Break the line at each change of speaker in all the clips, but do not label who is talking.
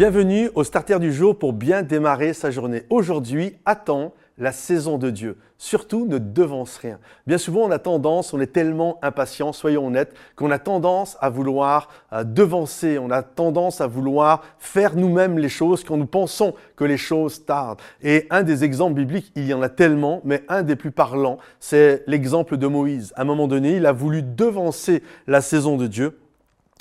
Bienvenue au starter du jour pour bien démarrer sa journée. Aujourd'hui, attends la saison de Dieu. Surtout, ne devance rien. Bien souvent, on a tendance, on est tellement impatient, soyons honnêtes, qu'on a tendance à vouloir euh, devancer, on a tendance à vouloir faire nous-mêmes les choses quand nous pensons que les choses tardent. Et un des exemples bibliques, il y en a tellement, mais un des plus parlants, c'est l'exemple de Moïse. À un moment donné, il a voulu devancer la saison de Dieu.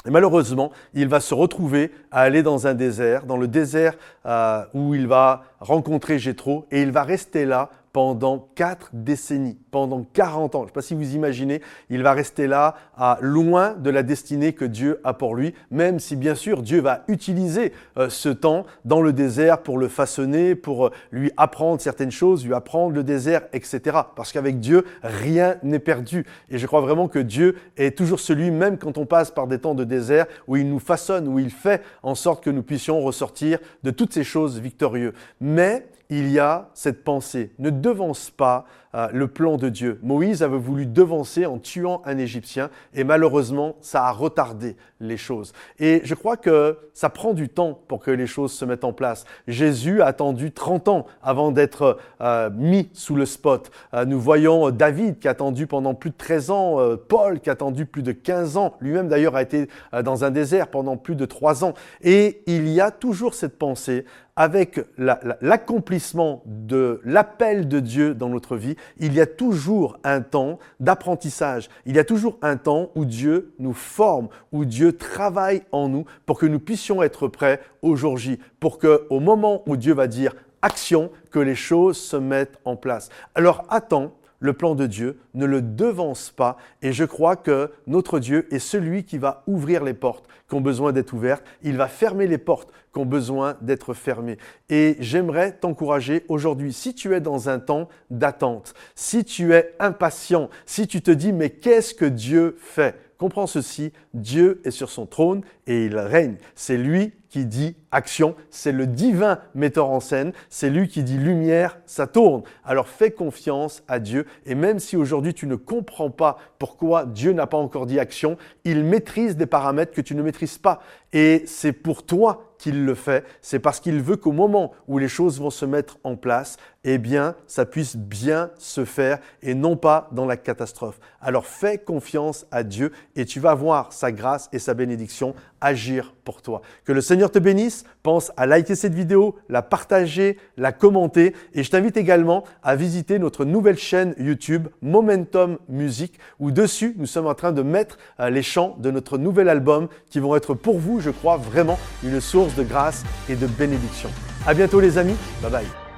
Et malheureusement, il va se retrouver à aller dans un désert, dans le désert euh, où il va rencontrer Jétro, et il va rester là pendant quatre décennies, pendant 40 ans. Je ne sais pas si vous imaginez, il va rester là, à loin de la destinée que Dieu a pour lui, même si bien sûr Dieu va utiliser euh, ce temps dans le désert pour le façonner, pour euh, lui apprendre certaines choses, lui apprendre le désert, etc. Parce qu'avec Dieu, rien n'est perdu. Et je crois vraiment que Dieu est toujours celui, même quand on passe par des temps de désert, où il nous façonne, où il fait en sorte que nous puissions ressortir de toutes ces choses victorieux. Mais il y a cette pensée. Ne devance pas euh, le plan de Dieu. Moïse avait voulu devancer en tuant un Égyptien et malheureusement, ça a retardé les choses. Et je crois que ça prend du temps pour que les choses se mettent en place. Jésus a attendu 30 ans avant d'être euh, mis sous le spot. Euh, nous voyons David qui a attendu pendant plus de 13 ans, Paul qui a attendu plus de 15 ans, lui-même d'ailleurs a été dans un désert pendant plus de 3 ans. Et il y a toujours cette pensée avec l'accomplissement de l'appel de Dieu dans notre vie, il y a toujours un temps d'apprentissage. Il y a toujours un temps où Dieu nous forme, où Dieu travaille en nous pour que nous puissions être prêts au jour J, pour que au moment où Dieu va dire action, que les choses se mettent en place. Alors attends le plan de Dieu, ne le devance pas. Et je crois que notre Dieu est celui qui va ouvrir les portes qui ont besoin d'être ouvertes. Il va fermer les portes qui ont besoin d'être fermées. Et j'aimerais t'encourager aujourd'hui, si tu es dans un temps d'attente, si tu es impatient, si tu te dis mais qu'est-ce que Dieu fait? Comprends ceci, Dieu est sur son trône et il règne. C'est lui qui dit action, c'est le divin metteur en scène, c'est lui qui dit lumière, ça tourne. Alors fais confiance à Dieu et même si aujourd'hui tu ne comprends pas pourquoi Dieu n'a pas encore dit action, il maîtrise des paramètres que tu ne maîtrises pas et c'est pour toi qu'il le fait, c'est parce qu'il veut qu'au moment où les choses vont se mettre en place, eh bien, ça puisse bien se faire et non pas dans la catastrophe. Alors fais confiance à Dieu et tu vas voir sa grâce et sa bénédiction agir pour toi. Te bénisse. Pense à liker cette vidéo, la partager, la commenter et je t'invite également à visiter notre nouvelle chaîne YouTube Momentum Music où dessus nous sommes en train de mettre euh, les chants de notre nouvel album qui vont être pour vous, je crois, vraiment une source de grâce et de bénédiction. À bientôt les amis. Bye bye.